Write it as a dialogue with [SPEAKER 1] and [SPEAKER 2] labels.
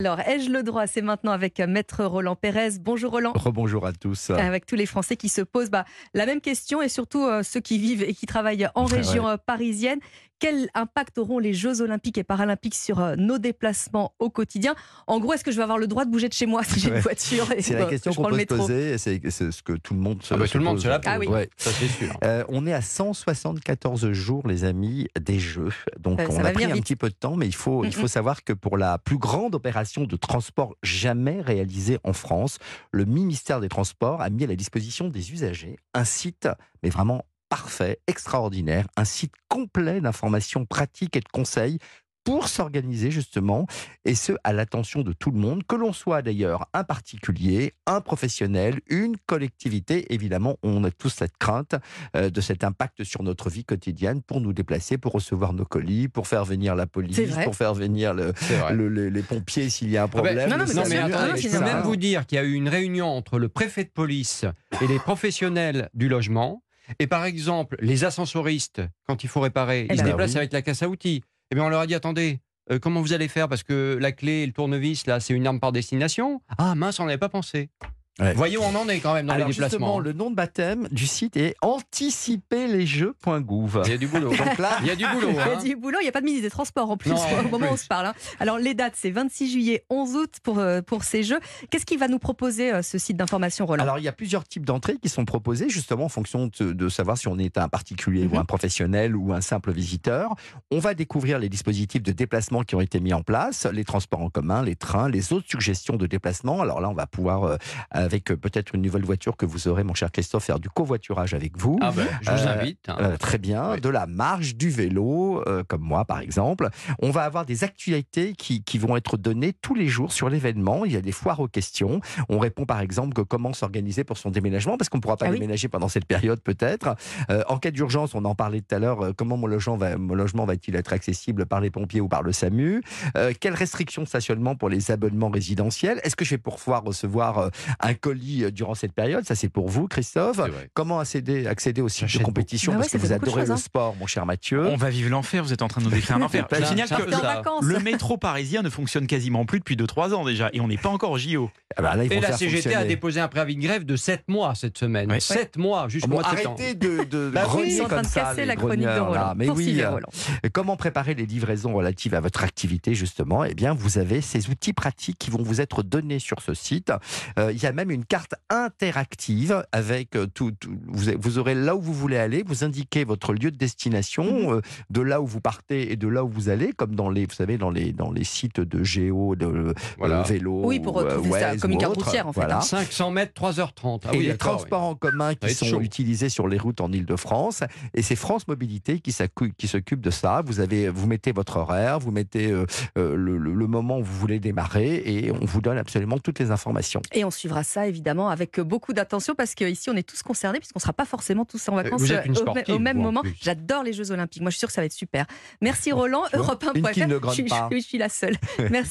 [SPEAKER 1] Alors, ai-je le droit? C'est maintenant avec euh, Maître Roland Pérez. Bonjour Roland.
[SPEAKER 2] Rebonjour à tous.
[SPEAKER 1] Avec tous les Français qui se posent bah, la même question et surtout euh, ceux qui vivent et qui travaillent en région euh, parisienne. Quel impact auront les Jeux Olympiques et Paralympiques sur euh, nos déplacements au quotidien? En gros, est-ce que je vais avoir le droit de bouger de chez moi si j'ai une voiture
[SPEAKER 2] C'est la question qu'on peut se poser et c'est ce que tout le monde se,
[SPEAKER 3] Ah bah,
[SPEAKER 2] se
[SPEAKER 3] tout le monde
[SPEAKER 2] pose.
[SPEAKER 3] se la pose.
[SPEAKER 1] Ah oui.
[SPEAKER 2] Ouais.
[SPEAKER 3] Ça c'est sûr.
[SPEAKER 2] Euh, on est à 174 jours, les amis, des Jeux. Donc
[SPEAKER 1] Euh, ça
[SPEAKER 2] on
[SPEAKER 1] va
[SPEAKER 2] a pris un
[SPEAKER 1] vite.
[SPEAKER 2] petit peu de temps, mais il faut, il faut savoir que pour la plus grande opération de transport jamais réalisée en France, le ministère des Transports a mis à la disposition des usagers un site, mais vraiment parfait, extraordinaire, un site complet d'informations pratiques et de conseils pour s'organiser justement, et ce, à l'attention de tout le monde, que l'on soit d'ailleurs un particulier, un professionnel, une collectivité. Évidemment, on a tous cette crainte euh, de cet impact sur notre vie quotidienne pour nous déplacer, pour recevoir nos colis, pour faire venir la police, pour faire venir le, le- les, pompiers s'il y a un
[SPEAKER 3] Ah ben,
[SPEAKER 2] problème.
[SPEAKER 1] non, non, mais
[SPEAKER 3] non, attendez, je peux même vous dire qu'il y a eu une réunion entre le préfet de police et les professionnels du logement. Et par exemple, les ascensoristes, quand il faut réparer,
[SPEAKER 1] Eh
[SPEAKER 3] ils se
[SPEAKER 1] ben
[SPEAKER 3] déplacent
[SPEAKER 2] oui.
[SPEAKER 3] avec la casse à outils. Eh bien, on leur a dit attendez, euh, comment vous allez faire? Parce que la clé et le tournevis, là, c'est une arme par destination. Ah mince, on n'avait pas pensé.
[SPEAKER 2] Ouais.
[SPEAKER 3] Voyons, on en est quand même dans
[SPEAKER 2] Alors
[SPEAKER 3] les
[SPEAKER 2] justement,
[SPEAKER 3] déplacements.
[SPEAKER 2] le nom de baptême du site est anticiperlesjeux.gouv.
[SPEAKER 3] Il y a du boulot.
[SPEAKER 2] Donc là,
[SPEAKER 3] Il y a du boulot.
[SPEAKER 1] Il y a
[SPEAKER 3] hein.
[SPEAKER 1] du boulot, il n'y a pas de ministre des Transports en plus
[SPEAKER 3] Non,
[SPEAKER 1] au
[SPEAKER 3] en
[SPEAKER 1] moment où on se parle. hein. Alors les dates, c'est 26 juillet, 11 août pour, euh, pour ces Jeux. Qu'est-ce qu'il va nous proposer euh, ce site d'information, Roland?
[SPEAKER 2] Alors, il y a plusieurs types d'entrées qui sont proposées, justement, en fonction de, de savoir si on est un particulier
[SPEAKER 1] Mhm.
[SPEAKER 2] ou un professionnel ou un simple visiteur. On va découvrir les dispositifs de déplacement qui ont été mis en place, les transports en commun, les trains, les autres suggestions de déplacement. Alors là, on va pouvoir, euh, avec euh, peut-être une nouvelle voiture que vous aurez, mon cher Christophe, faire du covoiturage avec vous.
[SPEAKER 3] Ah ben, je vous
[SPEAKER 2] Euh,
[SPEAKER 3] invite. hein.
[SPEAKER 2] Euh, très bien,
[SPEAKER 3] Oui.
[SPEAKER 2] de la marche, du vélo, euh, comme moi par exemple. On va avoir des actualités qui, qui vont être données tous les jours sur l'événement. Il y a des foires aux questions. On répond par exemple que comment s'organiser pour son déménagement, parce qu'on ne pourra pas
[SPEAKER 1] Ah oui.
[SPEAKER 2] déménager pendant cette période peut-être. Euh, en cas d'urgence, on en parlait tout à l'heure, euh, comment mon logement, va, mon logement va-t-il être accessible par les pompiers ou par le SAMU? Euh, Quelles restrictions de stationnement pour les abonnements résidentiels? Est-ce que je vais pouvoir recevoir euh, un colis euh, durant cette période Ça c'est pour vous, Christophe. Comment accéder, accéder au site de compétition
[SPEAKER 1] beaucoup. Ah
[SPEAKER 2] Parce
[SPEAKER 1] ouais,
[SPEAKER 2] que vous adorez
[SPEAKER 1] choses,
[SPEAKER 2] le
[SPEAKER 1] hein.
[SPEAKER 2] sport, mon cher Mathieu.
[SPEAKER 4] On va vivre l'enfer, vous êtes en train de nous décrire un enfer. Je signale que
[SPEAKER 3] ça.
[SPEAKER 4] le métro parisien ne fonctionne quasiment plus depuis 2-3 ans déjà, et on n'est pas encore au JO.
[SPEAKER 2] Ah bah là,
[SPEAKER 3] Et la CGT a déposé un préavis de grève de 7 mois cette semaine.
[SPEAKER 4] Ouais.
[SPEAKER 3] 7 mois jusqu'au
[SPEAKER 2] Bon,
[SPEAKER 3] mois de septembre.
[SPEAKER 2] arrêtez de, de
[SPEAKER 3] Bah oui,
[SPEAKER 1] en train de
[SPEAKER 2] ça,
[SPEAKER 1] casser la chronique de
[SPEAKER 2] là.
[SPEAKER 1] Roland.
[SPEAKER 2] Mais oui, euh,
[SPEAKER 1] Roland.
[SPEAKER 2] Comment préparer les livraisons relatives à votre activité, justement? Eh bien, vous avez ces outils pratiques qui vont vous être donnés sur ce site. Euh, il y a même une carte interactive avec euh, tout. tout- vous, vous aurez là où vous voulez aller, vous indiquez votre lieu de destination, euh, de là où vous partez et de là où vous allez, comme dans les, vous savez, dans les, dans les sites de géo, de euh,
[SPEAKER 3] Voilà.
[SPEAKER 2] vélo.
[SPEAKER 1] Oui, pour
[SPEAKER 2] ou,
[SPEAKER 1] retrouver ça comme une carte routière, en fait,
[SPEAKER 2] Voilà.
[SPEAKER 1] hein.
[SPEAKER 3] 500 mètres, 3h30. Ah
[SPEAKER 2] et
[SPEAKER 3] oui,
[SPEAKER 2] les transports en commun qui sont
[SPEAKER 3] chaud.
[SPEAKER 2] utilisés sur les routes en Ile-de-France. Et c'est France Mobilité qui s'occupe de ça. Vous, avez, vous mettez votre horaire, vous mettez euh, le, le- le moment où vous voulez démarrer et on vous donne absolument toutes les informations.
[SPEAKER 1] Et on suivra ça évidemment avec beaucoup d'attention parce qu'ici on est tous concernés puisqu'on ne sera pas forcément tous en vacances
[SPEAKER 3] vous êtes une
[SPEAKER 1] euh, au,
[SPEAKER 3] sportive,
[SPEAKER 1] au même moment. J'adore les Jeux Olympiques. Moi je suis sûre que ça va être super. Merci Roland.
[SPEAKER 2] tu vois,
[SPEAKER 1] Europe
[SPEAKER 2] une qui
[SPEAKER 1] 1.fr.
[SPEAKER 2] ne
[SPEAKER 1] Je, je suis la seule. Merci.